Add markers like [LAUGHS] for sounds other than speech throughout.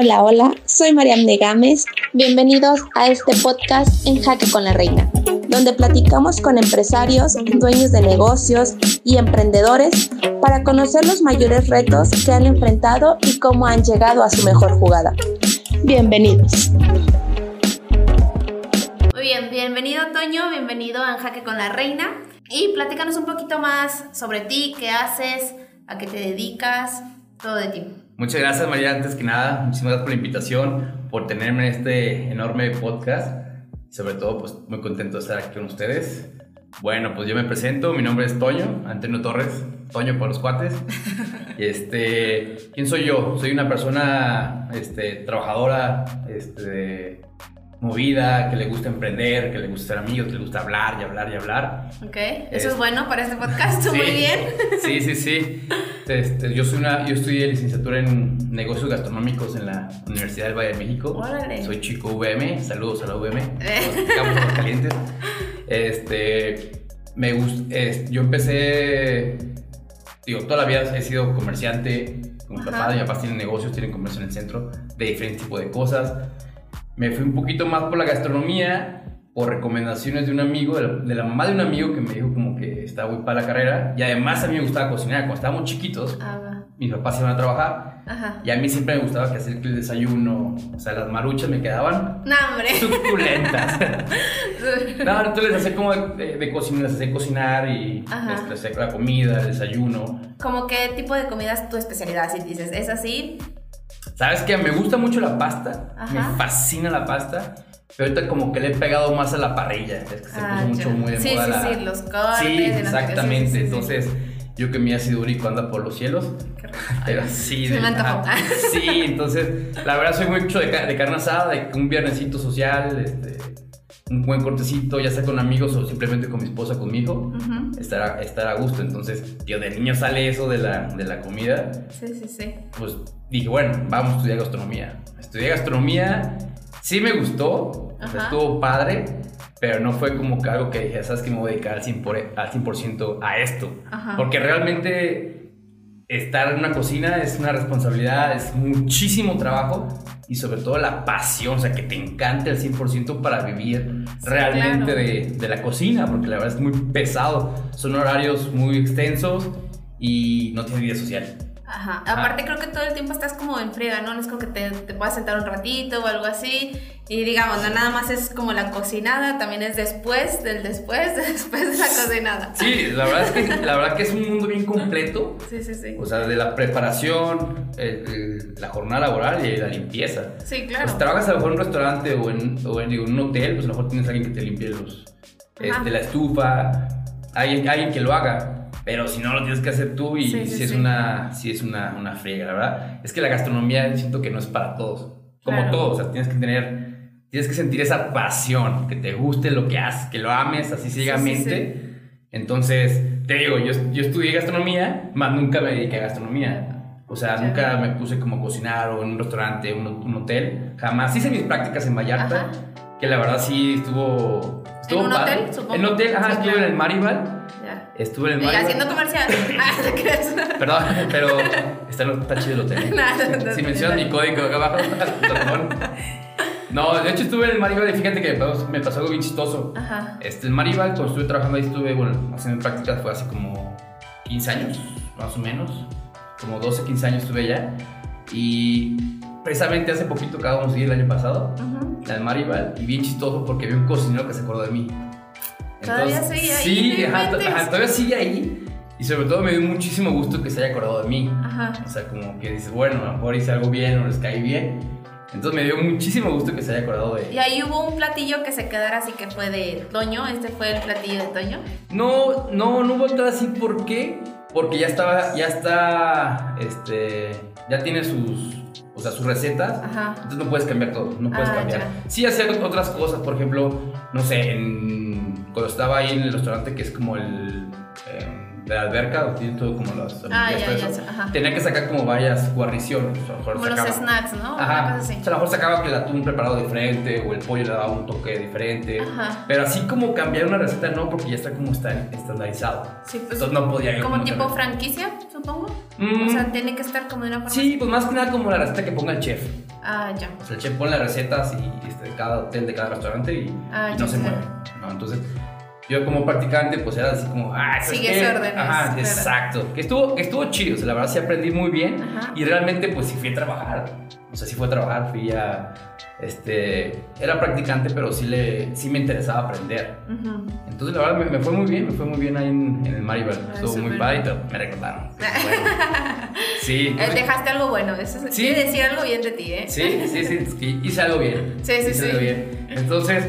Hola, hola, soy Mariam de Gámez. Bienvenidos a este podcast en Jaque con la Reina, donde platicamos con empresarios, dueños de negocios y emprendedores para conocer los mayores retos que han enfrentado y cómo han llegado a su mejor jugada. Bienvenidos. Muy bien, bienvenido Toño, bienvenido a En Jaque con la Reina y platícanos un poquito más sobre ti, qué haces, a qué te dedicas, todo de ti. Muchas gracias María, antes que nada, muchísimas gracias por la invitación, por tenerme en este enorme podcast. Sobre todo, pues muy contento de estar aquí con ustedes. Bueno, pues yo me presento, mi nombre es Toño, Antonio Torres, Toño por los cuates. [LAUGHS] Este, ¿quién soy yo? Soy una persona este, trabajadora, este, movida, que le gusta emprender, que le gusta ser amigos, que le gusta hablar y hablar y hablar. Ok, eso es, bueno para este podcast, muy bien. [LAUGHS] Sí, sí, sí. Este, yo, soy una, yo estudié licenciatura en negocios gastronómicos en la Universidad del Valle de México. Órale. Soy chico VM, saludos a la VM, los [LAUGHS] calientes. Este, me gusta, yo empecé, digo, toda la vida he sido comerciante, con mi papá, mi papá tiene negocios, tienen comercio en el centro, de diferentes tipos de cosas me fui un poquito más por la gastronomía, por recomendaciones de un amigo, de la, mamá de un amigo que me dijo como que estaba muy para la carrera. Y además a mí me gustaba cocinar. Cuando estábamos chiquitos, ah, mis papás iban a trabajar. Y a mí siempre me gustaba que hacer el desayuno. O sea, las maruchas me quedaban no, hombre. suculentas. [LAUGHS] no, entonces les hacía como de, cocinar, les hacía cocinar y les hacía la comida, el desayuno. ¿Cómo qué tipo de comida es tu especialidad? Si dices, ¿es así? ¿Sabes qué? Me gusta mucho la pasta. Me fascina la pasta. Pero ahorita como que le he pegado más a la parrilla. Es que se ah, puso mucho muy de sí, moda. Sí, la... sí, los cortes. Sí, exactamente. Entonces, yo que mi ácido úrico anda por los cielos. [LAUGHS] Pero sí. Se me Sí, entonces, la verdad soy mucho de, de carne asada, de un viernesito social, este, un buen cortecito, ya sea con amigos o simplemente con mi esposa, con mi hijo, estar, a, estar a gusto. Entonces, tío, de niño sale eso de la, de la comida. Sí, sí, sí. Pues dije, bueno, vamos a estudiar gastronomía. Estudié gastronomía, sí me gustó, estuvo padre, pero no fue como que algo que dije, sabes que me voy a dedicar al 100%, al 100 a esto. Porque realmente estar en una cocina es una responsabilidad, es muchísimo trabajo y sobre todo la pasión, o sea, que te encante al 100% para vivir realmente de, de la cocina, porque la verdad es muy pesado, son horarios muy extensos y no tienes vida social. Ajá. Aparte creo que todo el tiempo estás como en friega, ¿no? No es como que te, te puedas sentar un ratito o algo así. Y digamos, no nada más es como la cocinada, también es después del después, [LAUGHS] después de la cocinada. Sí, la verdad es que, la verdad que es un mundo bien completo. Sí, sí, sí. O sea, de la preparación, la jornada laboral y la limpieza. Sí, claro. Pues trabajas a lo mejor en un restaurante o en, o en, un hotel, pues a lo mejor tienes a alguien que te limpie los, este, la estufa, alguien, alguien que lo haga. Pero si no, lo tienes que hacer tú y si es, Una, si es una, una friega, la verdad. Es que la gastronomía siento que no es para todos. Como todos, o sea, tienes que tener, tienes que sentir esa pasión, que te guste lo que haces, que lo ames así ciegamente. Entonces, te digo, yo, yo estudié gastronomía, más nunca me dediqué a gastronomía. O sea, nunca me puse como cocinar o en un restaurante, un, un hotel. Jamás hice mis prácticas en Vallarta, que la verdad sí estuvo... estuvo ¿En un hotel, supongo? En hotel, ajá, estuve en el Maribal Estuve en el mar. haciendo comercial. [LAUGHS] Ah, Perdón, pero está, está chido el hotel. [LAUGHS] si mencionas mi código acá abajo, [LAUGHS] No, de hecho estuve en el Maribal y fíjate que me pasó algo bien chistoso. Ajá. Este, el Maribal, cuando estuve trabajando ahí, estuve, bueno, haciendo prácticas fue hace como 15 años, más o menos. Como 12, 15 años estuve allá. Y precisamente hace poquito acabamos de ir el año pasado, uh al Maribal, y bien chistoso porque vi un cocinero que se acordó de mí. Todavía sigue ahí. Sí, ajá, todavía sigue ahí. Y sobre todo me dio muchísimo gusto que se haya acordado de mí. Ajá. O sea, como que dices, bueno, a lo mejor hice algo bien o les caí bien. Entonces me dio muchísimo gusto que se haya acordado de ¿Y ahí hubo un platillo que se quedara así que fue de Toño? ¿Este fue el platillo de Toño? No, no, no hubo así. ¿Por qué? Porque ya estaba, ya está, este, ya tiene sus, o sea, sus recetas. Ajá. Entonces no puedes cambiar todo, no puedes ah, cambiar. Sí hacer otras cosas, por ejemplo, no sé, en cuando estaba ahí en el restaurante que es como el... Em, de la alberca, tiene todo como las. Ah, ya, ya, ajá. Tenía que sacar como varias guarniciones. o a lo mejor Como los sacaba- snacks, ¿no? Una Ajá. cosa así. O sea, a lo mejor sacaba que el atún preparado diferente o el pollo le daba un toque diferente. Ajá. Pero así como cambiar una receta no, porque ya está como está estandarizado. Sí, pues, Entonces no podía Como tipo cambiar. franquicia, supongo. Mm. O sea, tiene que estar como de una forma. Sí, pues más que nada como la receta que ponga el chef. Ah, ya. O sea, el chef pone las recetas y, este, de cada hotel, de cada restaurante y, Ah, y ya no se mueve. ¿no? Entonces, yo como practicante, pues era así como, ah, ¿sabes Sigues qué? órdenes, Ajá, claro. exacto. Que estuvo, que estuvo chido, o sea, la verdad sí aprendí muy bien Ajá. y realmente pues sí fui a trabajar. O sea, sí fui a trabajar, fui a, este, era practicante, pero sí, le, sí me interesaba aprender. Ujú. Entonces, la verdad, me, me fue muy bien, me fue muy bien ahí en, en el Maribel. Estuvo muy padre y me recordaron. [LAUGHS] Bueno. Sí. Eh, Dejaste algo bueno. Eso es- Sí. decir algo bien de ti, ¿eh? Sí, sí, sí, hice algo bien. Sí, sí, Hice sí. algo bien. Entonces,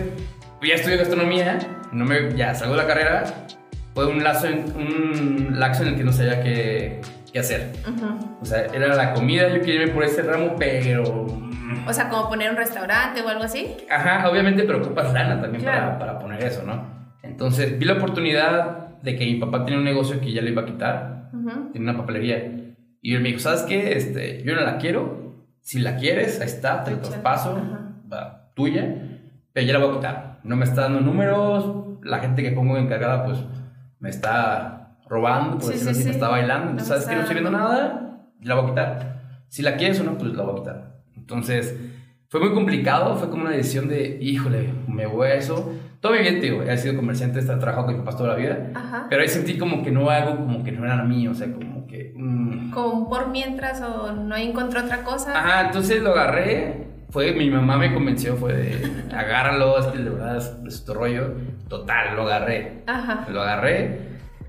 pues ya estudié gastronomía, no me, ya salgo de la carrera, fue un lazo, en, un laxo en el que no sabía qué, qué hacer. O sea, era la comida, yo quería irme por ese ramo, pero... O sea, como poner un restaurante o algo así. Ajá, obviamente, pero ocupas lana también Claro. para, para poner eso, ¿no? Entonces, vi la oportunidad de que mi papá tenía un negocio que ya le iba a quitar, Ujú. tenía una papelería. Y él me dijo, ¿sabes qué? Este, yo no la quiero. Si la quieres, ahí está, te la traspaso, Ajá. va, tuya. Pero ya la voy a quitar. No me está dando números. La gente que pongo encargada, pues, me está robando, por Sí, decirlo sí, así, me está bailando. Entonces, No ¿sabes que No estoy viendo nada, la voy a quitar. Si la quieres o no, pues la voy a quitar. Entonces, fue muy complicado. Fue como una decisión de, híjole, me voy a eso. Todo mi vida, tío, he sido comerciante, he trabajado con mi papás toda la vida. Ajá. Pero ahí sentí como que no algo, como que no era mío, o sea, como que... mm. Como por mientras o no encontró otra cosa. Ajá, entonces lo agarré, fue, mi mamá me convenció, fue de, agárralo, que de verdad es, tu rollo. Total, lo agarré, Ajá. lo agarré,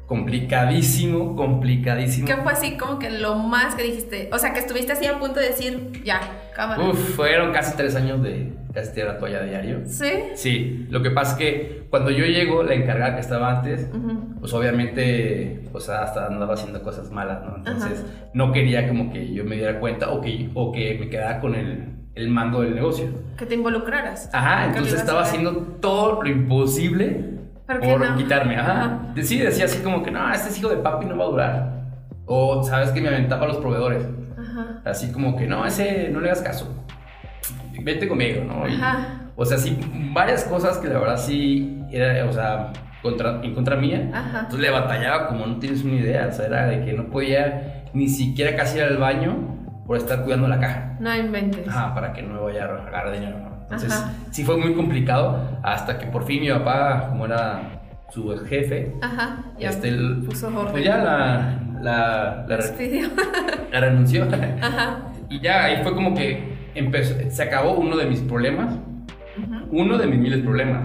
complicadísimo, complicadísimo. ¿Qué fue así como que lo más que dijiste? O sea, que estuviste así a punto de decir, ya, cámara. Uf, fueron casi tres años de casi tirar la toalla diario. ¿Sí? Sí, lo que pasa es que cuando yo llego, la encargada que estaba antes, pues obviamente, pues hasta andaba haciendo cosas malas, ¿no? Entonces, no quería como que yo me diera cuenta o que, o que me quedara con el, el mando del negocio. Que te involucraras. Ajá, entonces estaba haciendo todo lo imposible ¿Por no? quitarme, ajá. Sí, decía así como que, no, este es hijo de papi, no va a durar. O, ¿sabes que Me aventaba a los proveedores. Ajá. Así como que, no, ese, no le hagas caso. Vete conmigo, ¿no? Y- Ajá. o sea, sí, varias cosas que la verdad sí era, o sea, contra, en contra mía. Ajá. Entonces le batallaba como no tienes una idea. O sea, era de que no podía ni siquiera casi ir al baño por estar cuidando la caja. No inventes. Ajá, para que no vaya a agarrar dinero. Entonces, Ajá. sí fue muy complicado hasta que por fin mi papá, como era su jefe, Ajá. Ya este, el- puso orden. pues ya la, la, la, la renunció. [LAUGHS] Ajá. y ya ahí fue como que empezó, se acabó uno de mis problemas, Ujú. uno de mis miles de problemas.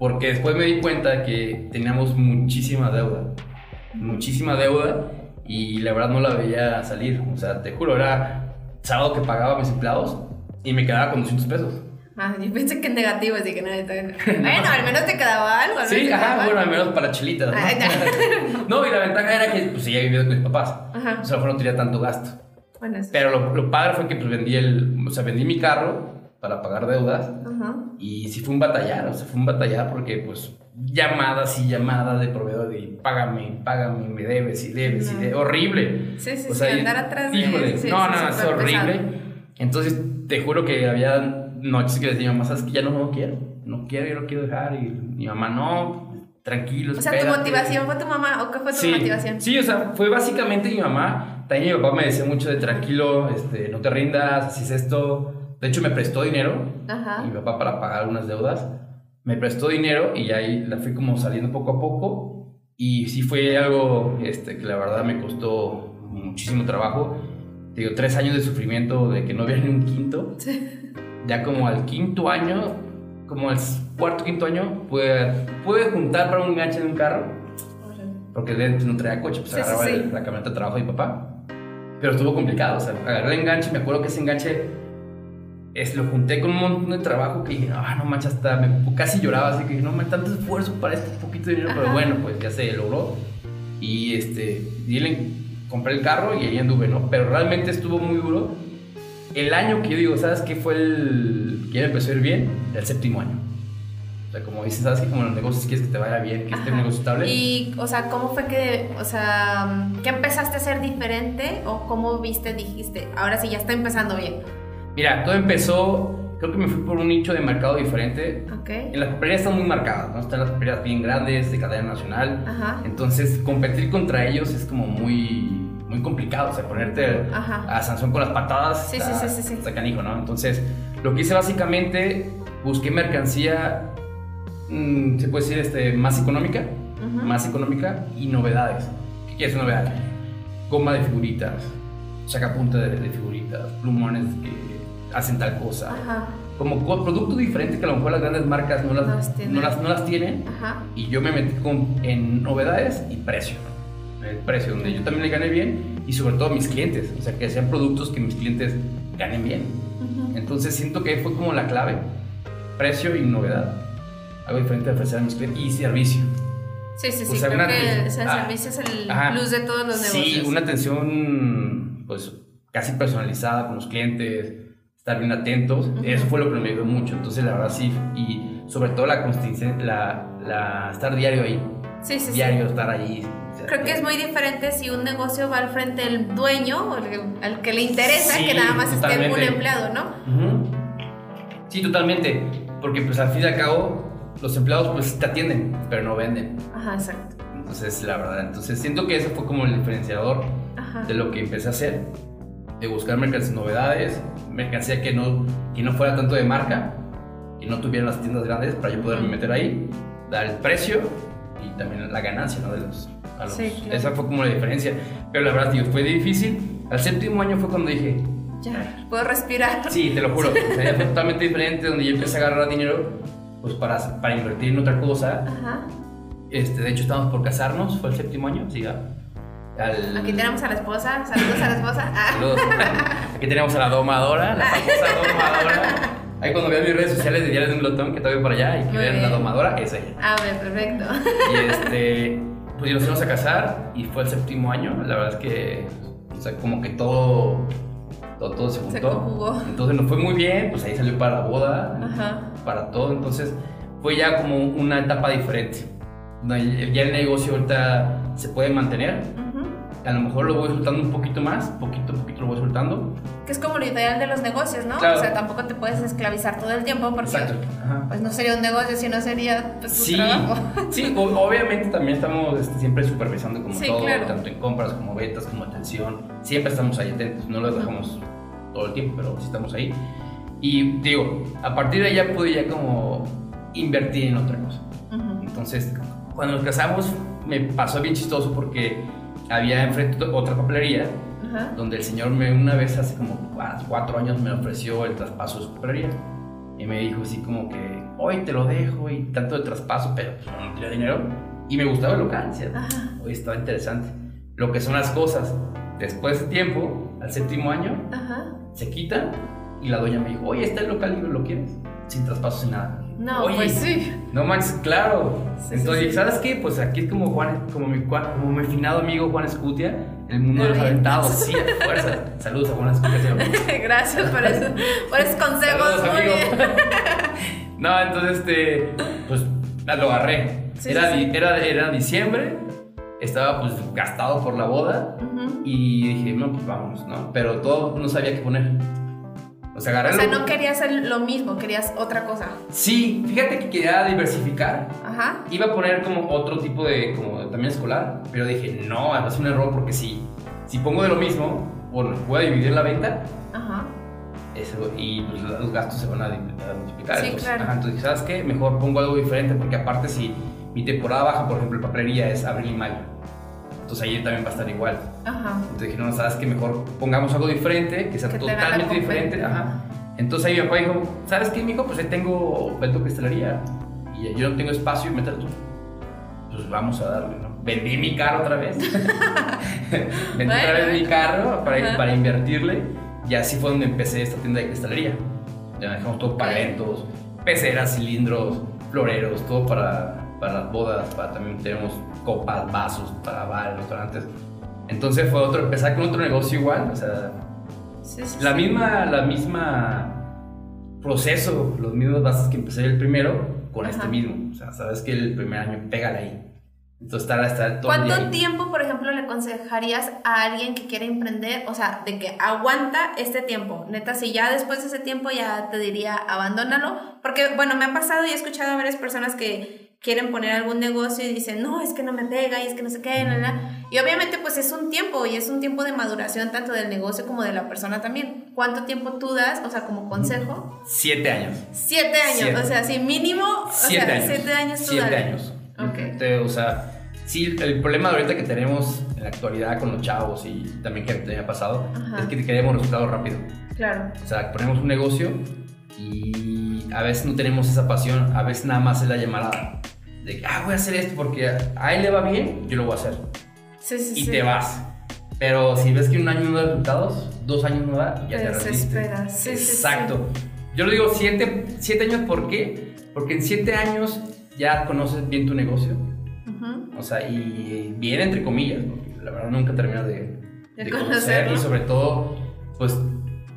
Porque después me di cuenta que teníamos muchísima deuda, muchísima deuda y la verdad no la veía salir. O sea, te juro, era sábado que pagaba mis empleados y me quedaba con 200 pesos. Ah, yo pensé que en negativo, así que no, está. [LAUGHS] Bueno, al menos te quedaba algo. al menos Sí, ajá, bueno, al menos para chilitas. ¿no? Ay, [LAUGHS] no, y la ventaja era que pues seguía viviendo con mis papás. Ajá. O sea, no tenía tanto gasto. Bueno. Pero lo, lo padre fue que pues vendí el, o sea, vendí mi carro para pagar deudas Ajá. y sí fue un batallar, o sea, fue un batallar porque pues llamadas y llamadas de proveedor de págame, págame, me debes y debes y debes, horrible. Sí, sí, O sí, sea, y- andar atrás de híjole, sí, no, sí, no, es horrible. pesado. Entonces, te juro que había noches que les decía, mamá, sabes que ya no, no quiero, no quiero, yo lo quiero dejar. Y mi mamá, no, tranquilo. O sea, tu espérate". motivación fue tu mamá, ¿o qué fue tu Sí, motivación? sí, o sea, fue básicamente mi mamá. También mi papá me decía mucho de tranquilo, este, no te rindas, así es esto. De hecho, me prestó dinero, Ajá. mi papá, para pagar algunas deudas. Me prestó dinero y ahí la fui como saliendo poco a poco. Y sí fue algo este, que la verdad me costó muchísimo trabajo. Te Digo, tres años de sufrimiento de que no había [LAUGHS] ni un quinto. Ya como al quinto año, como al cuarto, quinto año, pude, pude juntar para un enganche de un carro porque dentro no traía coche, pues Sí, agarraba sí. la camioneta de trabajo de mi papá. Pero estuvo complicado, o sea, agarré el enganche, me acuerdo que ese enganche es, lo junté con un montón de trabajo que dije, ah, no manches, hasta me, casi lloraba, así que dije, no manches, tanto esfuerzo para este poquito de dinero, pero Ajá. bueno, pues ya se logró. Y este, y le compré el carro y ahí anduve, ¿no? Pero realmente estuvo muy duro. El año que yo digo, ¿sabes qué fue el que me empezó a ir bien? El séptimo año. sea, como dices, ¿sabes que Como los negocios quieres que te vaya bien, que esté un negocio estable. Y, o sea, ¿cómo fue que, o sea, qué empezaste a hacer diferente o cómo viste, dijiste, ahora sí ya está empezando bien? Mira, todo empezó, creo que me fui por un nicho de mercado diferente. Ok. En las papelerías están muy marcadas, ¿no? Están las papelerías bien grandes, de cadena nacional. Ajá. Entonces, competir contra ellos es como muy muy complicado, o sea, ponerte Ajá. a Sansón con las patadas Sí, está, sí, sí, está canijo, ¿no? Entonces, lo que hice básicamente, busqué mercancía, mm, se puede decir, este, más económica, Ujú. más económica y novedades. ¿Qué quieres novedad? Goma de figuritas, sacapunta de, de figuritas, plumones que hacen tal cosa. Ajá. Como co- producto diferente que a lo mejor las grandes marcas no las, No las tienen. no las, no las tienen. Ajá. Y yo me metí con, en novedades y precio. El precio, donde yo también le gané bien y sobre todo mis clientes. O sea, que sean productos que mis clientes ganen bien. Entonces siento que fue como la clave. Precio y novedad. Algo diferente de ofrecer a mis clientes y servicio. Sí, sí, O sí. sea, Creo que o sea, el ah, servicio es el ajá. plus de todos los negocios. Sí, una atención pues casi personalizada con los clientes, estar bien atentos. Eso fue lo que me ayudó mucho. Entonces la verdad sí. Y sobre todo la consistencia, la, la, estar diario ahí. Sí, sí, sí. diario estar ahí. O sea, Creo que es muy diferente si un negocio va al frente del dueño o el- al que le interesa Sí, que nada más esté un totalmente. empleado, ¿no? Sí, totalmente. Porque pues al fin y al cabo los empleados pues te atienden, pero no venden. Ajá, exacto. Entonces, la verdad, entonces siento que ese fue como el diferenciador Ajá. de lo que empecé a hacer, de buscar mercancías novedades, mercancía que no, que no fuera tanto de marca, que no tuvieran las tiendas grandes para yo poderme meter ahí, dar el precio y también la ganancia, ¿no? De los, a los- Sí, claro. Esa fue como la diferencia. Pero la verdad, digo, fue difícil. Al séptimo año fue cuando dije, Ya, puedo respirar. Sí, te lo juro. O sea, fue totalmente diferente donde yo empecé a agarrar dinero pues para, para invertir en otra cosa. Ajá. Este, de hecho, estábamos por casarnos, fue el séptimo año, sí, ya. Al- Aquí tenemos a la esposa. Saludos a la esposa. [LAUGHS] Ah. Saludos. Aquí tenemos a la domadora, la famosa domadora. Ahí cuando vean mis redes sociales de Diario de un Glotón, que todavía por allá, y que Muy vean la bien. domadora, es ella. A ver, perfecto. Y este, pues nos íbamos a casar y fue el séptimo año. La verdad es que, o sea, como que todo, todo, todo se juntó. Entonces nos fue muy bien, pues ahí salió para la boda, Ajá. para todo. Entonces fue ya como una etapa diferente. Ya el negocio ahorita se puede mantener. A lo mejor lo voy soltando un poquito más, poquito a poquito lo voy soltando. Que es como lo ideal de los negocios, ¿no? Claro. O sea, tampoco te puedes esclavizar todo el tiempo porque pues no sería un negocio, sino sería pues, Sí, trabajo. [LAUGHS] sí, obviamente también estamos este, siempre supervisando como Sí, todo, claro. tanto en compras como ventas, como atención. Siempre estamos ahí atentos, no lo dejamos todo el tiempo, pero sí estamos ahí. Y digo, a partir de ya pude ya como invertir en otra cosa. Entonces, cuando nos casamos, me pasó bien chistoso porque había enfrente otra papelería Ajá. donde el señor me una vez hace como cuatro años me ofreció el traspaso de su papelería. Y me dijo así como que, hoy te lo dejo y tanto de traspaso, pero pues, no tenía dinero. Y me gustaba el local, hoy estaba interesante. Lo que son las cosas. Después de tiempo, al séptimo año, Ajá. se quita y la doña me dijo, oye, está el local libre, ¿lo quieres? Sin traspaso, sin nada. No, Oye, pues sí. no manches, claro. Sí, Entonces, sí, sí. ¿sabes qué? Pues aquí es como Juan, como mi, como mi finado amigo Juan Escutia, el mundo de los aventados. Sí, fuerza. Saludos a Juan Escutia. [LAUGHS] Gracias por, eso, por esos consejos. Saludos, amigo. [LAUGHS] no, entonces, este, pues lo agarré. Era, Era, era diciembre, estaba pues gastado por la boda Ujú. y dije, no, pues vamos, ¿no? Pero todo no sabía qué poner. O sea, O sea, no querías hacer lo mismo, querías otra cosa. Sí, fíjate que quería diversificar. Ajá. Iba a poner como otro tipo de, como también escolar, pero dije, no, es un error porque si, si pongo de lo mismo, bueno, voy a dividir la venta Ajá. eso, y pues, los gastos se van a, a multiplicar. Sí, entonces, claro. ajá, entonces, ¿sabes qué? Mejor pongo algo diferente porque aparte si mi temporada baja, por ejemplo, papelería es abril y mayo. Entonces ahí también va a estar igual. Ajá. Entonces dije, no, ¿sabes qué? Mejor pongamos algo diferente, que sea Que totalmente diferente. Ajá. Entonces ahí mi papá dijo, ¿sabes qué, mijo? Pues ahí tengo vendo cristalería y yo no tengo espacio y meter tú. Pues vamos a darle, ¿no? Vendí mi carro otra vez. [LAUGHS] Vendí otra Bueno. vez mi carro para, Ajá. para invertirle y así fue donde empecé esta tienda de cristalería. Ya dejamos todo para Ok. eventos, peceras, cilindros, floreros, todo para, para las bodas, para también tenemos copas, vasos para bares, restaurantes. Entonces fue otro, empezar con otro negocio igual, o sea, Sí, sí, la sí. misma, la misma proceso, los mismos bases que empecé el primero, con este mismo. O sea, sabes que el primer año pégale ahí. Entonces, estar hasta todo ¿Cuánto tiempo, por ejemplo, le aconsejarías a alguien que quiere emprender? O sea, de que aguanta este tiempo. Neta, si ya después de ese tiempo ya te diría, abandónalo. Porque, bueno, me ha pasado y he escuchado a varias personas que quieren poner algún negocio y dicen, no, es que no me pega y es que no sé qué, y obviamente pues es un tiempo y es un tiempo de maduración tanto del negocio como de la persona también. ¿Cuánto tiempo tú das, o sea, como consejo? Siete años. Siete años, o sea, sí, mínimo, siete o sea, siete años. siete años. Okay. o sea, sí, el problema de ahorita que tenemos en la actualidad con los chavos y también que me ha pasado, es que queremos resultados rápido. Claro. O sea, ponemos un negocio y a veces no tenemos esa pasión, a veces nada más es la llamada de que, ah, voy a hacer esto porque a él le va bien, yo lo voy a hacer. Sí, sí, y te vas. Pero si ves que un año no da resultados, dos años no da, ya te, te desesperas. Sí, Exacto. Yo lo digo siete, siete años, ¿por qué? Porque en siete años ya conoces bien tu negocio. O sea, y bien entre comillas, porque la verdad nunca terminas de, de, conocer. Y sobre todo, pues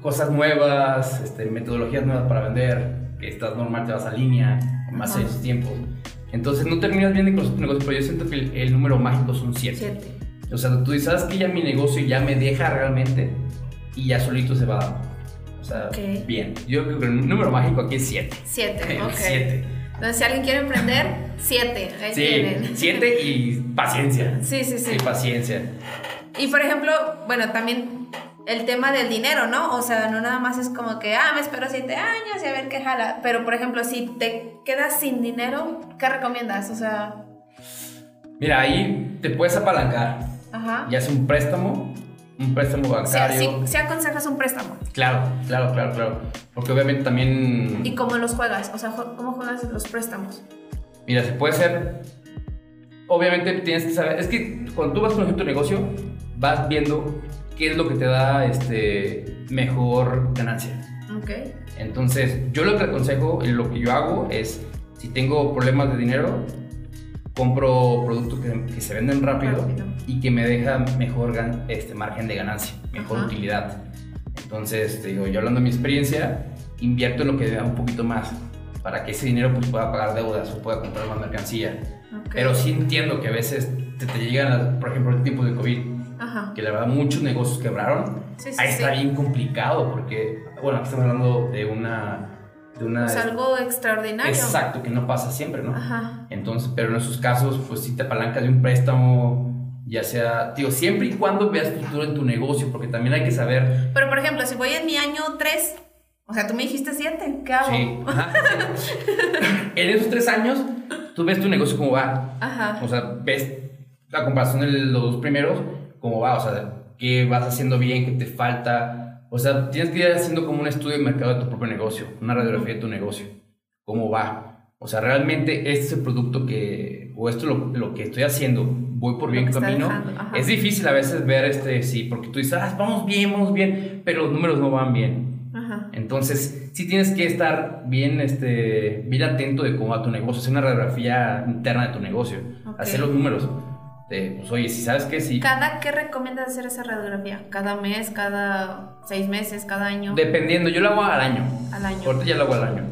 cosas nuevas, este, metodologías nuevas para vender, que estás normal, te vas a línea, más en esos tiempos. Entonces no terminas bien conocer tu negocio, pero yo siento que el, número mágico son 7. O sea, tú dices, ¿sabes que ya mi negocio ya me deja realmente? Y ya solito se va dando. O sea, bien. Yo creo que el número mágico aquí es 7. 7, [LAUGHS] ok. 7. Entonces, si alguien quiere emprender, 7. Ahí sí, 7 y paciencia. Sí, sí, sí. Y paciencia. Y por ejemplo, bueno, también el tema del dinero, ¿no? O sea, no nada más es como que, ah, me espero siete años y a ver qué jala. Pero, por ejemplo, si te quedas sin dinero, ¿qué recomiendas? O sea... Mira, ahí te puedes apalancar. Ajá. Y haces un préstamo, un préstamo bancario. Si, si, aconsejas un préstamo. Claro, claro, claro, claro. Porque obviamente también... ¿Y cómo los juegas? O sea, ¿cómo juegas los préstamos? Mira, se puede ser... Obviamente tienes que saber... Es que cuando tú vas con tu negocio, vas viendo qué es lo que te da este, mejor ganancia. Ok. Entonces, yo lo que aconsejo, lo que yo hago es, si tengo problemas de dinero, compro productos que, se venden rápido, y que me deja mejor este, margen de ganancia, mejor utilidad. Entonces, te digo, yo hablando de mi experiencia, invierto en lo que me da un poquito más para que ese dinero pues, pueda pagar deudas o pueda comprar más mercancía. Pero sí entiendo que a veces te, te llegan, por ejemplo, el tiempo de COVID que la verdad muchos negocios quebraron. Ahí está bien complicado porque, bueno, aquí estamos hablando de una... De una es algo extraordinario. Exacto, que no pasa siempre, ¿no? Ajá. Entonces, pero en esos casos, pues si te apalancas de un préstamo, ya sea, tío, siempre y cuando veas futuro en tu negocio, porque también hay que saber... Pero, por ejemplo, si voy en mi año 3, o sea, tú me dijiste 7, ¿qué hago? Sí. [LAUGHS] en esos 3 años, tú ves tu negocio cómo va. Ajá. O sea, ves la comparación de los dos primeros cómo va, o sea, qué vas haciendo bien, qué te falta. O sea, tienes que ir haciendo como un estudio de mercado de tu propio negocio, una radiografía de tu negocio, cómo va. O sea, realmente este es el producto que, o esto lo, lo que estoy haciendo, voy por bien camino. Es difícil a veces ver este, sí, porque tú dices, ah, vamos bien, vamos bien, pero los números no van bien. Entonces, sí tienes que estar bien, este, bien atento de cómo va tu negocio, hacer una radiografía interna de tu negocio, hacer los números pues oye, si sabes que sí. ¿Cada qué recomiendas hacer esa radiografía? ¿Cada mes, cada seis meses, cada año? Dependiendo, yo lo hago al año. Al año. Ahorita ya lo hago al año.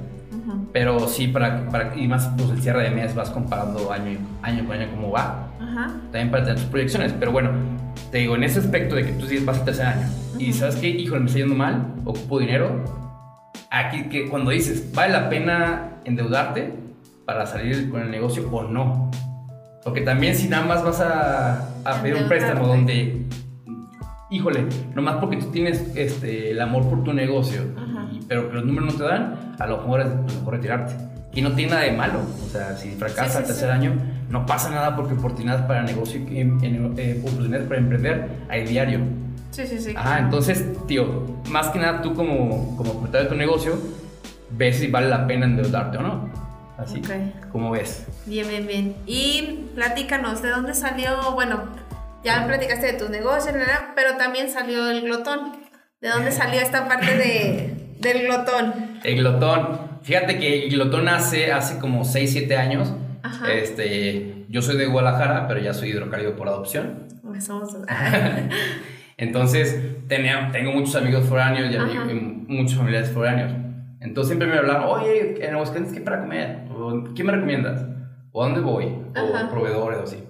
Pero sí, para, para, y más pues el cierre de mes vas comparando año, año con año cómo va. Ajá. También para tener tus proyecciones. Pero bueno, te digo, en ese aspecto de que tú vas al tercer año y sabes que, híjole, me está yendo mal, ocupo dinero. Aquí, que cuando dices, ¿vale la pena endeudarte para salir con el negocio o no? Porque también si nada más vas a, a pedir un préstamo donde, híjole, nomás porque tú tienes este, el amor por tu negocio, pero que los números no te dan, a lo mejor es mejor retirarte. Y no tiene nada de malo. O sea, si fracasas el tercer año, no pasa nada porque oportunidades para negocio, en, eh, oportunidades para emprender hay diario. Sí, sí, sí. Ah, entonces, tío, más que nada tú como, como de tu negocio, ves si vale la pena endeudarte o no. Así, ¿cómo ves? Bien, bien, bien. Y platícanos, ¿de dónde salió? Bueno, ya platicaste de tu negocio, pero también salió el glotón. ¿De dónde salió esta parte de, del glotón? El glotón. Fíjate que el glotón nace hace como 6, 7 años. Este, yo soy de Guadalajara, pero ya soy hidrocálido por adopción. Somos... [LAUGHS] Entonces, tenía, tengo muchos amigos foráneos y, y muchos familiares foráneos. Entonces siempre me hablaban, oye, en Aguascalientes, ¿qué para comer? ¿Qué me recomiendas? ¿O a dónde voy? O proveedores o así.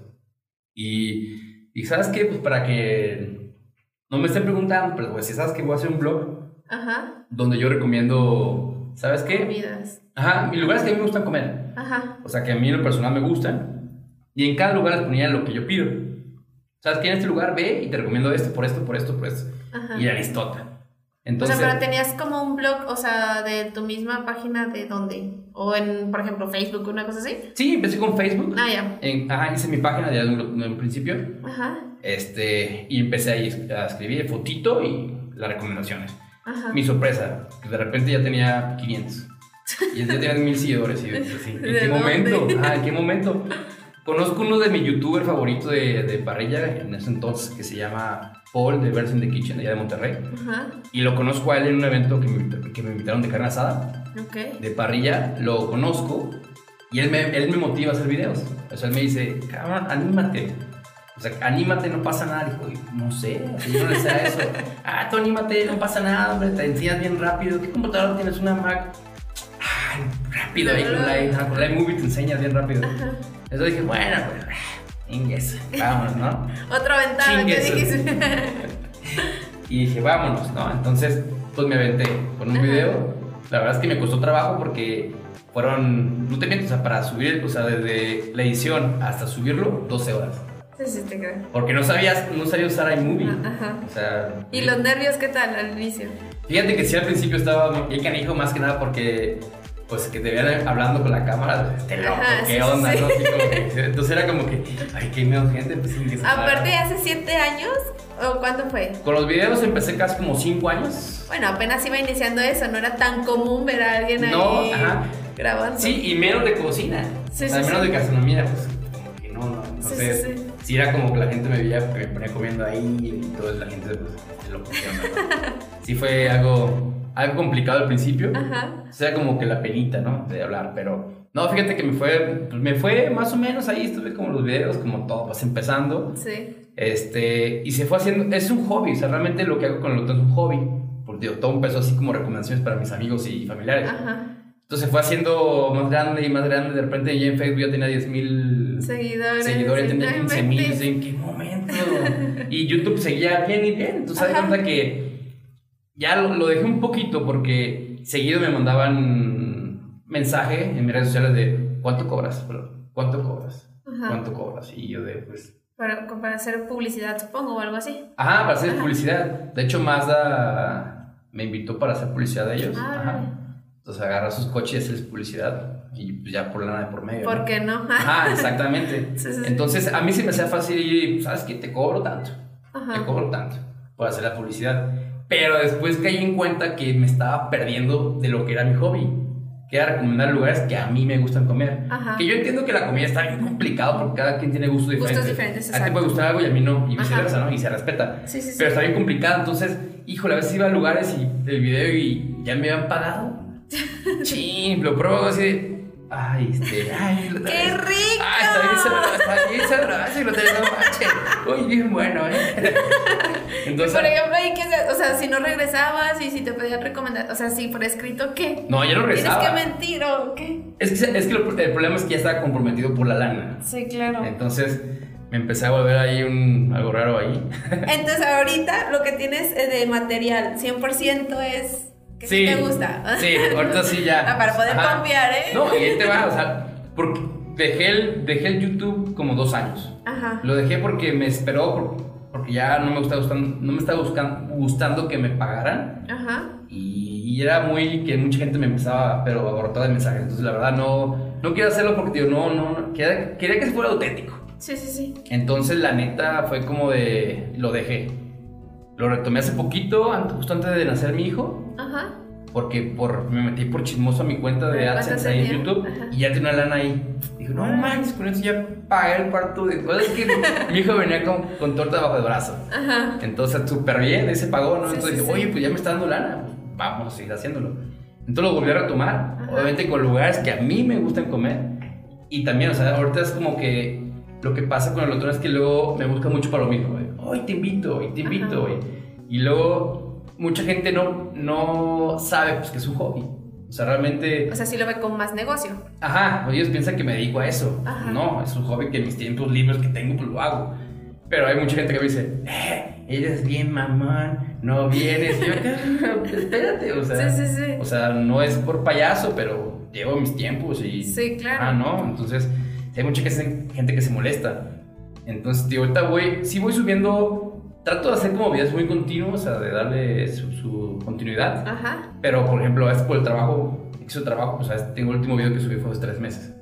Y, y ¿sabes qué? Pues para que no me estén preguntando, pero pues si sabes que voy a hacer un blog Ajá. donde yo recomiendo, ¿sabes qué? Comidas. Ajá, mis lugares que a mí me gustan comer. Ajá. O sea, que a mí en lo personal me gustan. Y en cada lugar les ponía lo que yo pido. ¿Sabes qué? En este lugar ve y te recomiendo esto, por esto, por esto, por esto. Ajá. Y Aristota. Entonces, o sea, pero tenías como un blog, o sea, de tu misma página de dónde? O en, por ejemplo, Facebook, una cosa así. Sí, empecé con Facebook. Ah, ya. En, ajá, hice mi página de un, principio. Ajá. Este, y empecé ahí a escribir fotito y las recomendaciones. Ajá. Mi sorpresa, que de repente ya tenía 500. Y ya tenía mil seguidores. Y yo, así, [LAUGHS] ¿en qué momento? Ah, ¿en qué momento? Conozco uno de mis youtubers favoritos de, de parrilla en ese entonces que se llama Paul de Version the Kitchen, allá de Monterrey. Ajá. Y lo conozco a él en un evento que me, que me invitaron de carne asada. Okay. De parrilla, lo conozco y él me, él me motiva a hacer videos. O sea, él me dice, cabrón, anímate. O sea, anímate, no pasa nada. Dijo, no sé, yo no le sé eso. [LAUGHS] ah, tú anímate, no pasa nada, hombre, te enseñas bien rápido. ¿Qué computadora tienes? Una Mac. Ay, rápido, ahí con la, con la iMovie te enseñas bien rápido. Ajá. Entonces dije, bueno, pues, ingues, vámonos, ¿no? Otra ventana que dijiste. [LAUGHS] y dije, vámonos, ¿no? Entonces, pues me aventé con un video. La verdad es que me costó trabajo porque fueron, no te miento, o sea, para subir, o sea, desde la edición hasta subirlo, 12 horas. Sí, sí, te creo. Porque no sabías, no sabía usar iMovie. Ajá. O sea, ¿Y los nervios qué tal al inicio? Fíjate que sí, al principio estaba bien canijo, más que nada porque pues que te vean hablando con la cámara, este loco, qué onda, ¿no? entonces era como que, ay, qué miedo, gente, pues sin que Aparte, ¿hace siete años? ¿O cuándo fue? Con los videos empecé casi como cinco años. Bueno, apenas iba iniciando eso, no era tan común ver a alguien no, ahí ajá. grabando. Sí, y menos de cocina. Sí, o sea, menos de gastronomía, pues como que no, no. Entonces, sí, sí, sí. era como que la gente me veía, me ponía comiendo ahí y toda la gente, pues, lo pusieron. [LAUGHS] sí fue algo algo complicado al principio. Ajá. O sea, como que la penita, ¿no? De hablar, pero... No, fíjate que me fue, pues me fue más o menos ahí, estuve como los videos, como todo, vas empezando. Sí. Este, y se fue haciendo, es un hobby, o sea, realmente lo que hago con el otro es un hobby. Porque todo empezó así como recomendaciones para mis amigos y familiares. Ajá. Entonces fue haciendo más grande y más grande. De repente ya en Facebook ya tenía 10 mil seguidores. Seguidores, tenía 15 mil. ¿En qué momento? y YouTube seguía bien y bien. Entonces, sabes cuenta que ya lo, dejé un poquito porque seguido me mandaban mensaje en mis redes sociales de ¿cuánto cobras? ¿Cuánto cobras? ¿Cuánto cobras? Y yo de pues... Para, para hacer publicidad, supongo, o algo así. Ajá, para hacer publicidad. De hecho, Mazda me invitó para hacer publicidad de ellos. Ah, Ajá. Entonces agarra sus coches y hacerles publicidad. Y pues ya por la de por medio. ¿Por qué no? [LAUGHS] Ajá, exactamente. [LAUGHS] Entonces a mí se me hacía fácil y, ¿sabes qué? Te cobro tanto. Te cobro tanto por hacer la publicidad. Pero después caí en cuenta que me estaba perdiendo de lo que era mi hobby, que era recomendar lugares que a mí me gustan comer. Que yo entiendo que la comida está bien complicado porque cada quien tiene gustos diferentes. Gustos diferentes, A ti puede gustar algo y a mí no, y viceversa, ¿no? Y se respeta. Sí, sí, Pero está bien complicado, entonces, híjole, a veces iba a lugares y el video y ya me habían pagado. [LAUGHS] Ching, lo pruebo así Ay, este, ay, lo [LAUGHS] ¡Qué rico! Ay, está bien sabroso, está bien sabroso y lo tenés no Uy, bien bueno, ¿eh? [LAUGHS] Entonces, por ejemplo, ¿y qué, o sea, si no regresabas y si te pedían recomendar, o sea, si por escrito, ¿qué? No, ya no regresaba. ¿Tienes que mentir o qué? Es que, es que el problema es que ya estaba comprometido por la lana. Sí, claro. Entonces, me empecé a volver ahí un, algo raro ahí. [LAUGHS] Entonces, ahorita lo que tienes de material 100% es que sí, te gusta. [LAUGHS] Sí, ahorita sí ya. Ah, para poder confiar, ¿eh? No, y ahí te va, o sea, porque dejé el, dejé el YouTube como dos años. Ajá. Lo dejé porque me esperó, porque ya no me estaba gustando, no me estaba buscando, gustando que me pagaran. Ajá. Y, era muy que mucha gente me empezaba, pero abortar de mensajes. Entonces, la verdad, no, no quiero hacerlo porque digo, no, no, no quería, quería que fuera auténtico. Sí, sí, sí. Entonces, la neta fue como de, lo dejé. Lo retomé hace poquito, justo antes de nacer mi hijo. Ajá. Porque por, me metí por chismoso a mi cuenta de AdSense ahí en YouTube y ya tenía una lana ahí. Dijo, no manches, con eso ya pagué el cuarto de cosas que [LAUGHS] mi hijo venía con, con torta bajo el brazo. Ajá. Entonces, súper bien, ese pagó, ¿no? Entonces dije, oye, pues ya me está dando lana. Vamos a seguir haciéndolo. Entonces lo volví a retomar, obviamente con lugares que a mí me gustan comer. Y también, o sea, ahorita es como que lo que pasa con el otro es que luego me busca mucho para lo mismo. Hoy te invito, hoy te invito, Y luego mucha gente no, no sabe pues, que es un hobby. O sea, realmente... O sea, sí lo ve como más negocio. Ajá, ellos piensan que me dedico a eso. Ajá. No, es un hobby que en mis tiempos libres que tengo, pues lo hago. Pero hay mucha gente que me dice, eh, eres bien mamón, no vienes. Y yo, [LAUGHS] espérate, o sea, Sí, sí, sí. o sea, no es por payaso, pero llevo mis tiempos y... Sí, claro. Ah, no, entonces hay mucha gente que se molesta. Entonces, tío, ahorita voy, sí voy subiendo, trato de hacer como videos muy continuos, o sea, de darle su, su continuidad. Ajá. Pero, por ejemplo, veces por el trabajo, hice trabajo, pues tengo el último video que subí fue hace tres meses.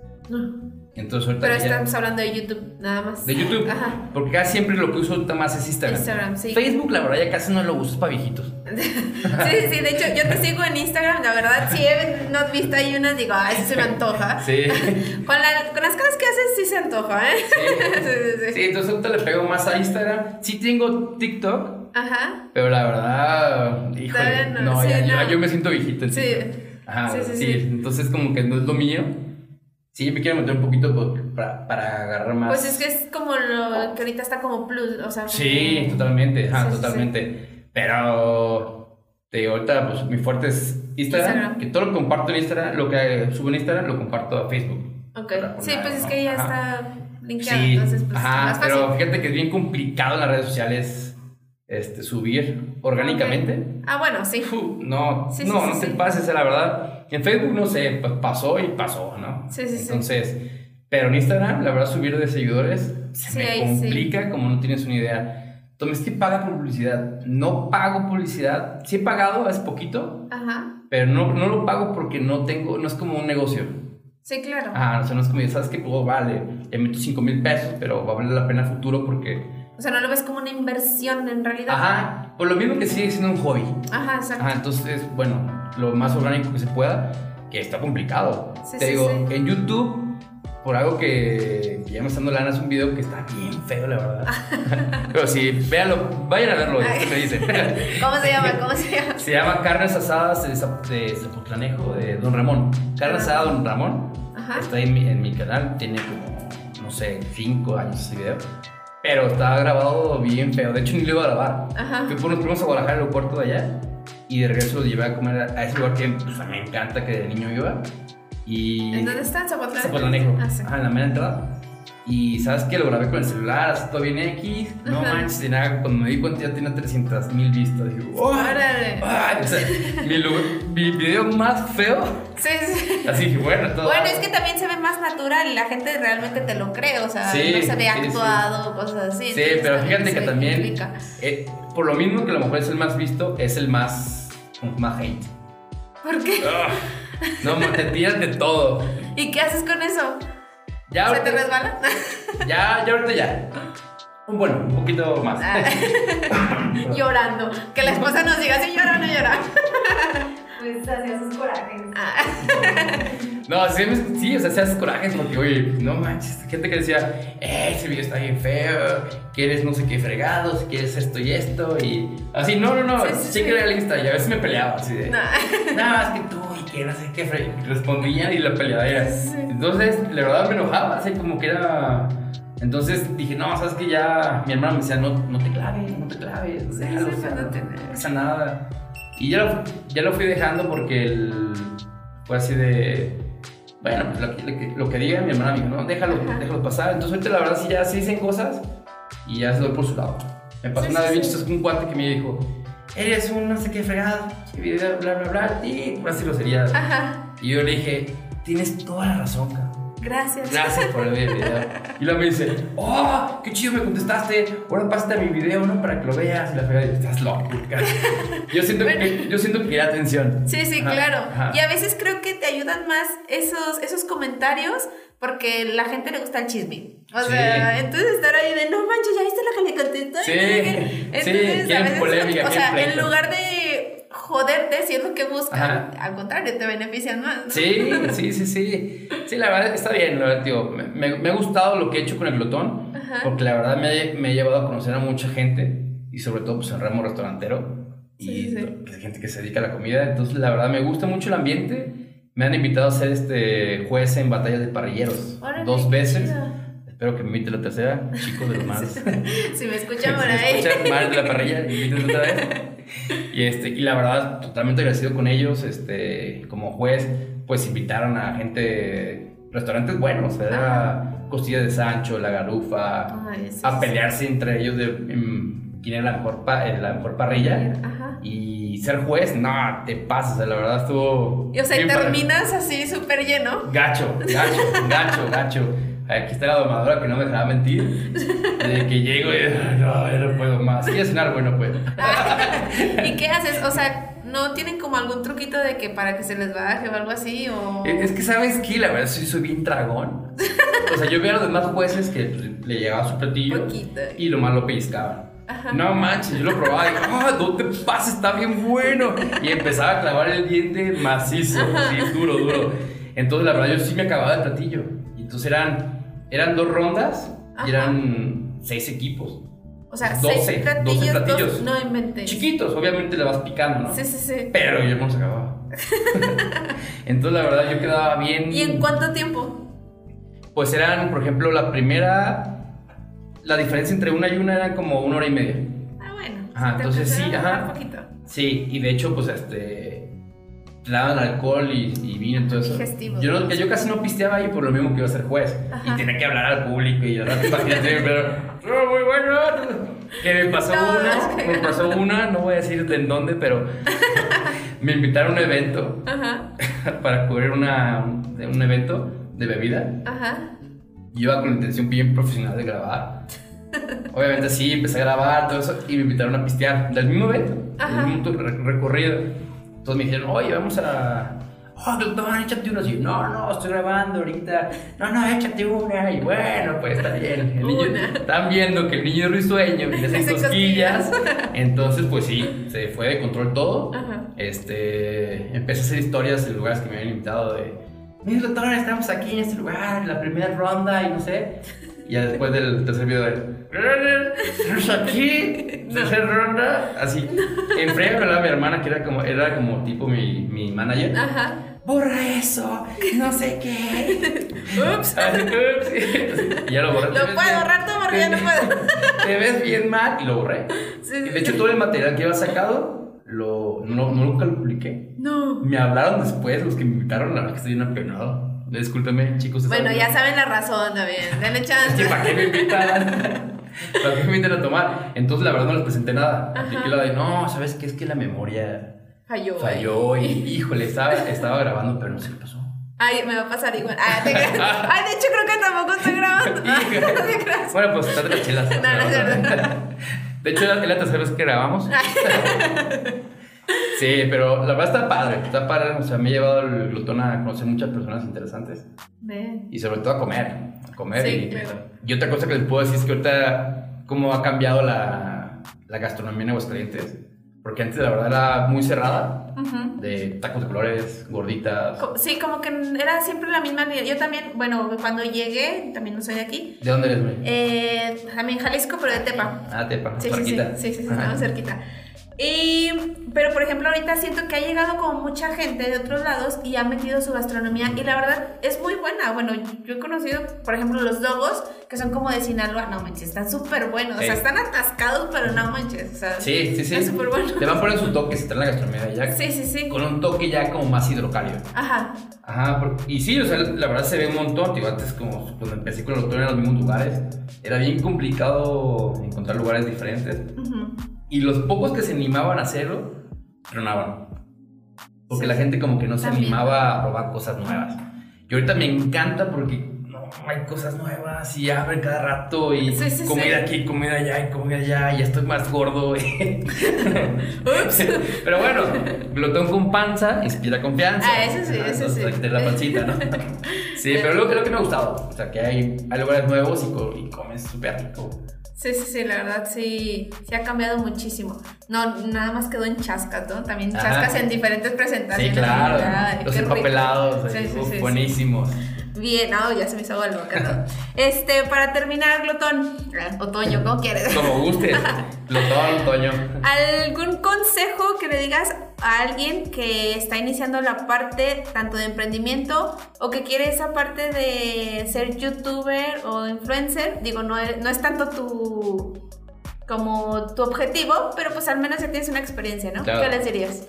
Entonces, ahorita Pero ya- estamos hablando de YouTube, nada más. de YouTube, Ajá. porque casi siempre lo que uso ahorita más es Instagram. Instagram, sí. Facebook, la verdad, ya casi no lo uso, es para viejitos. [LAUGHS] Sí, sí, de hecho, yo te sigo en Instagram, la verdad, sí he no, visto ahí unas, digo, ay, sí se me antoja. [LAUGHS] Sí. [LAUGHS] Con, la- con las caras que haces, sí se antoja, ¿eh? Sí. sí, sí, sí. Entonces ahorita le pego más a Instagram. Sí tengo TikTok, Ajá. pero la verdad, híjole, no, ya, no. yo me siento viejito en Sí. Ajá, Sí, sí, sí, sí. entonces como que no es lo mío. Sí, me quiero meter un poquito para, para agarrar más. Pues es que es como lo que ahorita está como plus, o sea. como- Sí, totalmente, ajá, Sí, sí, totalmente. Pero digo, ahorita pues mi fuerte es Instagram, Instagram. que todo lo que comparto en Instagram, lo que subo en Instagram lo comparto a Facebook. Ok. Sí, pues es que ya Ajá. está linkeado, Sí, entonces pues ajá, más fácil. pero fíjate que es bien complicado en las redes sociales este, subir orgánicamente. Ah, bueno, sí. No, no, no te pases, la verdad. En Facebook, no sé, pues pasó y pasó, ¿no? Sí, sí, sí. Entonces, pero en Instagram, la verdad, subir de seguidores se Sí, me complica como no tienes una idea. Tomé, es que paga por publicidad. No pago publicidad. Sí he pagado hace poquito, Ajá. pero no, no lo pago porque no tengo, no es como un negocio. Sí, claro. Ah, o sea, no es como, ¿sabes qué? Pues vale, le meto 5 mil pesos, pero va a valer la pena a futuro porque... O sea, no lo ves como una inversión en realidad. Ajá, por lo mismo que sigue siendo un hobby. Ajá, exacto. Ajá, entonces, bueno, lo más orgánico que se pueda, que está complicado. Sí, Te sí, digo, sí. en YouTube, por algo que, que ya me está dando lana, es un video que está bien feo, la verdad. [LAUGHS] Pero sí, véanlo, vayan a verlo, que me dice. [LAUGHS] ¿Cómo se llama? ¿Cómo se llama? se llama Carnes Asadas de, Zap- de Zapotlanejo, de Don Ramón. Carne Ah. asada Don Ramón. Ajá. Está en mi, en mi canal, tiene como, no sé, 5 años ese video. Pero está grabado bien feo. De hecho, ni lo iba a grabar. Ajá. Fui por unos primos a Guadalajara, al aeropuerto de allá. Y de regreso los llevé a comer a ese lugar que pues, me encanta, que de niño iba. Y. ¿En dónde está? ¿En Zapotlán? Ah, sí. Ajá, en la mera entrada. Y sabes que lo grabé con el celular, así todo bien X. No Ajá. manches, de nada. Cuando me di cuenta ya tenía 300 mil vistas. Digo, ¡oh! Órale. O sea, mi, video más feo. Sí, sí. Así que bueno, todo. Bueno, es que también se ve más natural y la gente realmente te lo cree, o sea, Sí, no se ve sí, sí. actuado, cosas así. Sí, pero fíjate que también, eh, por lo mismo que a lo mejor es el más visto, es el más, con más hate. ¿Por qué? Ah, no, te tiras de todo. ¿Y qué haces con eso? Ya, ¿Se te ahorita- resbala? [LAUGHS] ya, ya ahorita ya. Bueno, un poquito más. Ah. [LAUGHS] Llorando. Que la esposa nos diga si llora o no llora. [LAUGHS] Pues hacía sus corajes. Ah. No, sí, sí, o sea, se hace corajes porque, oye, no manches, gente que decía, eh, ese video está bien feo, quieres no sé qué fregados, quieres esto y esto, y así, no, no, no, Sí, sí, sí. la lista, y a veces me peleaba, así de, No. no, es que tú, que no sé qué, fre-", y respondían y la peleadera. Entonces, la verdad me enojaba, así como que era. Entonces dije, no, sabes que ya. Mi hermana me decía, no, no te claves, no te claves, Sí, déjalo, sí, o sea, no no te- pasa nada. Y ya lo, ya lo fui dejando porque el, fue así de. Bueno, pues lo, que- lo que, diga mi hermana me dijo, no, déjalo, Ajá. déjalo pasar. Entonces, ahorita la verdad, sí ya se dicen cosas y ya se doy por su lado. Me pasó Sí, una vez con un cuate que me dijo, eres un no sé qué fregado, y video, bla, bla, bla, y puras groserías. Ajá. Y yo le dije, tienes toda la razón, cabrón. Gracias. Gracias por ver el video. Y luego me dice, oh, qué chido me contestaste. Ahora pásate a mi video, ¿no? Para que lo veas. Y la fregada, estás loco, cara". Yo siento que, yo siento que atención. Sí, sí, Ajá, claro. ajá. Y a veces creo que te ayudan más esos, esos comentarios porque la gente le gusta el chisme. O Sí. sea, entonces estar ahí de no manches, ya viste lo que le contestó. Sí, Entonces, sí, polémica, o sea, en lugar de joderte, si es lo que buscan, Ajá. al contrario, te benefician más. ¿no? Sí, sí, sí, sí. Sí, la verdad está bien, la verdad, tío. Me, me- me ha gustado lo que he hecho con el glotón, Ajá. porque la verdad me, me ha llevado a conocer a mucha gente y sobre todo pues en ramo restaurantero y Sí, sí, gente que se dedica a la comida. Entonces, la verdad me gusta mucho el ambiente. Me han invitado a ser este juez en batallas de parrilleros Órale, dos veces. Espero que me invite la tercera, chicos de los más. [LAUGHS] si me escuchan por si ahí. Me escuchan más de la parrilla, invítenme otra vez. Y, este, y la verdad, totalmente agradecido con ellos. Este, como juez, pues invitaron a gente, restaurantes buenos, era costilla de Sancho, la garufa, Ay, sí, a sí. pelearse entre ellos de mm, quién era la mejor, pa- eh, la mejor parrilla. Ajá. Y ser juez, no, te pasas, la verdad estuvo. Y o sea, y padre. terminas así súper lleno. Gacho, gacho, [LAUGHS] gacho, gacho. Aquí está la domadora que no me dejaba mentir. De que llego y no, ya no puedo más. Y a cenar, bueno, pues. [LAUGHS] ¿Y qué haces? O sea, ¿no tienen como algún truquito de que para que se les baje o algo así? O... Es que, ¿sabes qué? La verdad, sí soy bien dragón. O sea, yo veía a los demás jueces que le llegaba su platillo Poquito. y lo más lo pellizcaban. No manches, yo lo probaba y ¡ah, no te pases! Está bien bueno. Y empezaba a clavar el diente macizo, así, duro, duro. Entonces, la verdad, yo sí me acababa el platillo. Y entonces eran, eran dos rondas Ajá. y eran seis equipos. O sea, 12, seis platillos, 12 dos- platillos. no inventes. Chiquitos, obviamente le vas picando, ¿no? Sí, sí, sí. Pero yo no los acababa. [LAUGHS] Entonces, la verdad, yo quedaba bien. ¿Y en cuánto tiempo? Pues eran, por ejemplo, la primera. La diferencia entre una y una era como una hora y media. Ah, bueno. Ajá, te entonces sí, ajá. un poquito. Sí, y de hecho, pues este. Le daban alcohol y, y vino y todo eso. Digestivo. Yo, no- yo casi no pisteaba ahí por lo mismo que iba a ser juez. Ajá. Y tenía que hablar al público y yo no imagínate, [LAUGHS] pero. "No, muy bueno. Que me pasó No, una, me pasó una, no voy a decir de en dónde, pero [LAUGHS] me invitaron a un evento Ajá, [LAUGHS] para cubrir una, un, un evento de bebida. ajá. Iba con la intención bien profesional de grabar. [LAUGHS] Obviamente sí, empecé a grabar todo eso y me invitaron a pistear del mismo evento, del mismo re- recorrido. Entonces me dijeron, oye, vamos a... Oh, doctor, échate una. Y yo, no, no, estoy grabando ahorita. No, no, échate una. Y bueno, pues está bien. El niño, están viendo que el niño es risueño le [LAUGHS] hacen Hace cosquillas. cosquillas. [LAUGHS] Entonces, pues sí, se fue de control todo. Ajá. Este, empecé a hacer historias en lugares que me habían invitado de, mira doctor, estamos aquí en este lugar, en la primera ronda y no sé. Y ya después del tercer video de, estamos aquí, [LAUGHS] tercera ronda, así. En frega me hablaba mi hermana que era como, era como tipo mi, mi manager. Ajá. Borra eso, no sé qué. Ups. [LAUGHS] Así, ups, y ya lo borré. Lo puedo bien- borrar todo porque ya no puedo. Te ves bien mal y lo borré. Sí, sí, de hecho todo el material que había sacado, lo, no, no, nunca lo publiqué. No. Me hablaron después los que me invitaron, la verdad que estoy bien apenado. Discúlpeme, chicos. Bueno, ¿saben? ya saben la razón también. Denle Es chance. que, ¿Para qué me invitan? [LAUGHS] ¿Para qué me invitan a tomar? Entonces, la verdad, no les presenté nada. Apliqué la de, no, ¿sabes qué? Es que la memoria Falló. falló y, híjole, estaba, estaba grabando, pero no sé qué pasó. Ay, me va a pasar igual. Ay, te creas. Ay, de hecho creo que tampoco estoy grabando. [LAUGHS] Ay, [LAUGHS] no te creas. Bueno, pues está de las chelas. No, no cierto. De hecho, es la tercera vez que grabamos. [LAUGHS] Sí, pero la verdad está padre, está padre. O sea, me he llevado el glutón a conocer muchas personas interesantes. Y sobre todo a comer. A comer. Sí, y, claro. y otra cosa que les puedo decir es que ahorita, cómo ha cambiado la, la gastronomía en Aguascalientes. Porque antes, la verdad, era muy cerrada. De tacos de colores, gorditas. Sí, como que era siempre la misma línea. Yo también, bueno, cuando llegué, también no soy de aquí. ¿De dónde eres, güey? Eh, también Jalisco, pero de Tepa. Ah, Tepa, Sí, sí, sí, sí, sí, sí, estamos cerquita. Y, pero por ejemplo, ahorita siento que ha llegado como mucha gente de otros lados y ha metido su gastronomía y la verdad es muy buena. Bueno, yo he conocido, por ejemplo, los dogos, que son como de Sinaloa. No manches, están súper buenos. O sea, están atascados, pero no manches. O sea, Sí, sí, sí. Están súper buenos. Le van a poner su toque si traen la gastronomía de allá. Sí, sí, sí. Con un toque ya como más hidrocálido. Ajá. Ajá, y sí, o sea, la verdad se ve un montón. Digo, antes, como cuando empecé con el doctor en los mismos lugares, era bien complicado encontrar lugares diferentes. Ujú. Y los pocos que se animaban a hacerlo, tronaban. Porque Sí. la gente como que no se También. animaba a probar cosas nuevas. Y ahorita me encanta porque no, hay cosas nuevas y abren cada rato y Sí, sí, comida sí. aquí, comida allá y comida allá y ya estoy más gordo. [LAUGHS] Pero bueno, glotón con panza inspira confianza. Ah, eso sí, Ajá, eso entonces, sí. De la pancita, ¿no? [LAUGHS] Sí, pero lo, lo que me ha gustado, o sea, que hay, hay lugares nuevos y, co- y comes súper rico. Sí, sí, sí, la verdad sí, sí ha cambiado muchísimo. No, nada más quedó en chascas, ¿no? También Ajá. chascas en diferentes Sí, presentaciones. claro. Ay, los empapelados, Sí, sí, sí, sí. buenísimos. Bien, no, ya se me hizo algo acá. Este, para terminar, Glotón, otoño, ¿cómo quieres? Como guste, [LAUGHS] Glotón, otoño. ¿Algún consejo que le digas a alguien que está iniciando la parte tanto de emprendimiento o que quiere esa parte de ser youtuber o influencer? Digo, no, no es tanto tu como tu objetivo, pero pues al menos ya tienes una experiencia, ¿no? ¿Qué les dirías?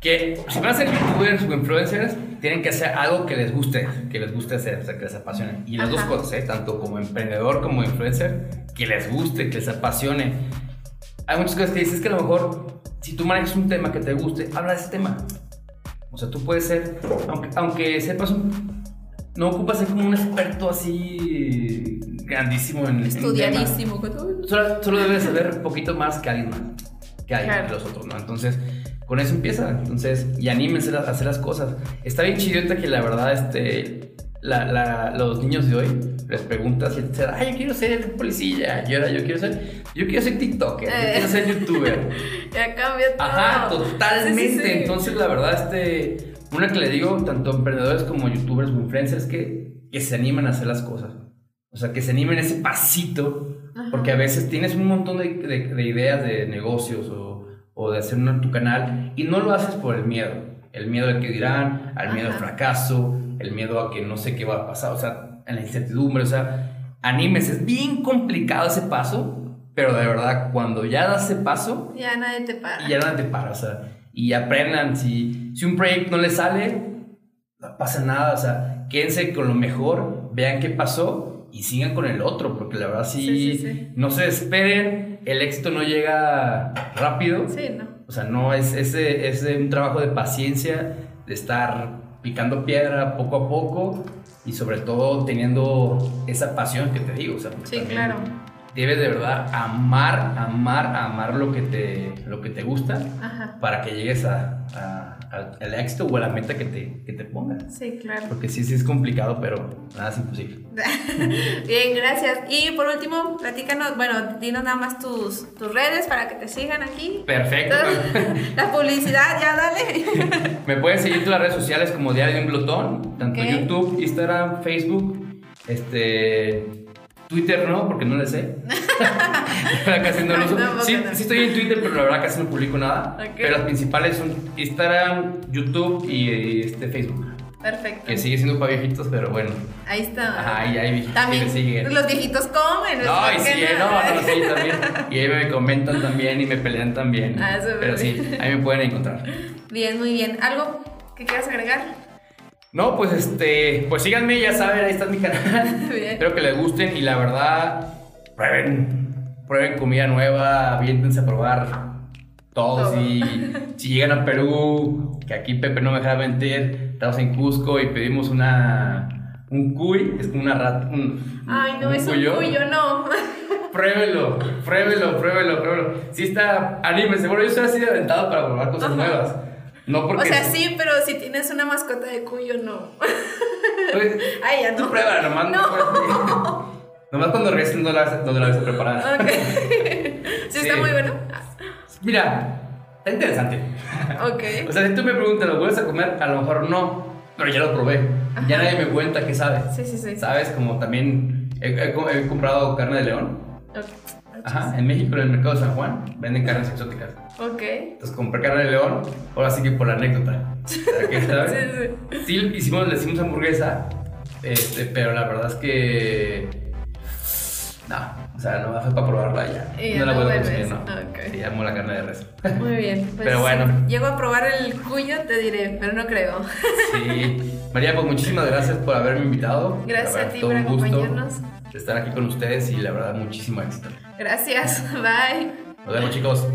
Que si van a ser youtubers o influencers, tienen que hacer algo que les guste, que les guste hacer, o sea, que les apasione. Y las dos cosas, ¿eh? tanto como emprendedor como influencer, que les guste, que les apasione. Hay muchas cosas que dices que a lo mejor, si tú manejas un tema que te guste, habla de ese tema. O sea, tú puedes ser, aunque, aunque sepas un, no ocupas ser como un experto así grandísimo en estudiadísimo. solo, solo debes saber un poquito más que alguien más, que alguien que los otros, ¿no? Entonces, con eso empieza. Entonces, y anímense a hacer las cosas. Está bien chidota que la verdad, este, la, los niños de hoy les preguntas y dicen, ay, yo quiero ser policía, yo, yo quiero ser, yo quiero ser TikToker, yo quiero ser youtuber. [LAUGHS] ya cambia todo. Ajá, totalmente. Entonces, la verdad, este, una que le digo, tanto emprendedores como youtubers o influencers, que, que se animan a hacer las cosas. O sea, que se animen ese pasito, porque a veces tienes un montón de, de ideas de negocios o o de hacer un, tu canal y no lo haces por el miedo. El miedo al que dirán, al miedo al fracaso, el miedo a que no sé qué va a pasar, o sea, en la incertidumbre, o sea, anímese. Es bien complicado ese paso, pero de verdad, cuando ya das ese paso... Ya nadie te para. Ya nadie te para, o sea, y aprendan, si, si un proyecto no les sale, no pasa nada, o sea, quédense con lo mejor, vean qué pasó y sigan con el otro, porque la verdad sí, no se esperen, el éxito no llega rápido. Sí, no. O sea, no es, ese es un trabajo de paciencia, de estar picando piedra poco a poco y sobre todo teniendo esa pasión que te digo. O sea, sí, claro. Debes de verdad amar, amar, amar lo que te, lo que te gusta para que llegues a al, éxito o a la meta que te, que te pongas. Sí, claro. Porque sí, sí es complicado, pero nada es imposible. [LAUGHS] Bien, gracias. Y por último, platícanos, bueno, dinos nada más tus, tus redes para que te sigan aquí. Perfecto. [LAUGHS] la publicidad, ya dale. [LAUGHS] Me puedes seguir en las redes sociales como Diario de un Glotón, tanto YouTube, Instagram, Facebook, este Twitter no, porque no le sé. [LAUGHS] casi no lo uso. sí, sí, estoy en Twitter, pero la verdad casi no publico nada. Pero las principales son Instagram, YouTube y este, Facebook. Perfecto. Que sigue siendo para viejitos, pero bueno. Ahí está. Ajá, y hay viejitos también, que siguen. Los viejitos comen. No, y sí, no, no, sí, también. [LAUGHS] Y ahí me comentan también y me pelean también. Ah, eso Pero sí, ahí me pueden encontrar. Bien, muy bien. ¿Algo que quieras agregar? No, pues este, pues síganme, ya saben, ahí está mi canal. [LAUGHS] Espero que les gusten y la verdad, prueben, prueben comida nueva, aviéntense a probar todos [LAUGHS] y si llegan a Perú, que aquí Pepe no me deja mentir, estamos en Cusco y pedimos una un cuy, es como una rata, un, Ay, no, es un cuyo, no. [LAUGHS] Pruébelo, pruébelo, pruébelo, pruébelo. Sí está, anímense, bueno, yo soy así de aventado para probar cosas nuevas. No porque... O sea, sí, pero si tienes una mascota de cuyo, no. Pues, Ay, ya no. Tú pruébala, nomás. No. nomás cuando regreses no la, no la ves preparada. Ok. [LAUGHS] ¿Sí, está muy bueno? Mira, está interesante. Ok. o sea, si tú me preguntas, ¿lo vuelves a comer? A lo mejor no, pero ya lo probé. Ya nadie me cuenta qué sabe. Sí, sí, sí. ¿Sabes? Como también he, he comprado carne de león. Ok. Ajá, en México, en el mercado de San Juan, venden carnes exóticas. Ok. Entonces compré carne de león, ahora sí que por la anécdota. ¿Qué [LAUGHS] sabes? sí, sí. Sí, hicimos, le hicimos hamburguesa, este, pero la verdad es que. No, o sea, no fue para probarla ya. no la puedo conseguir, no. Okay. Sí, amo la carne de res. Muy bien. [LAUGHS] Pues pero bueno. Si llego a probar el cuyo, te diré, pero no creo. sí. María, pues muchísimas gracias por haberme invitado. Gracias a ti por acompañarnos. De estar aquí con ustedes y la verdad, muchísimo éxito. Gracias, [LAUGHS] bye. Nos vemos chicos.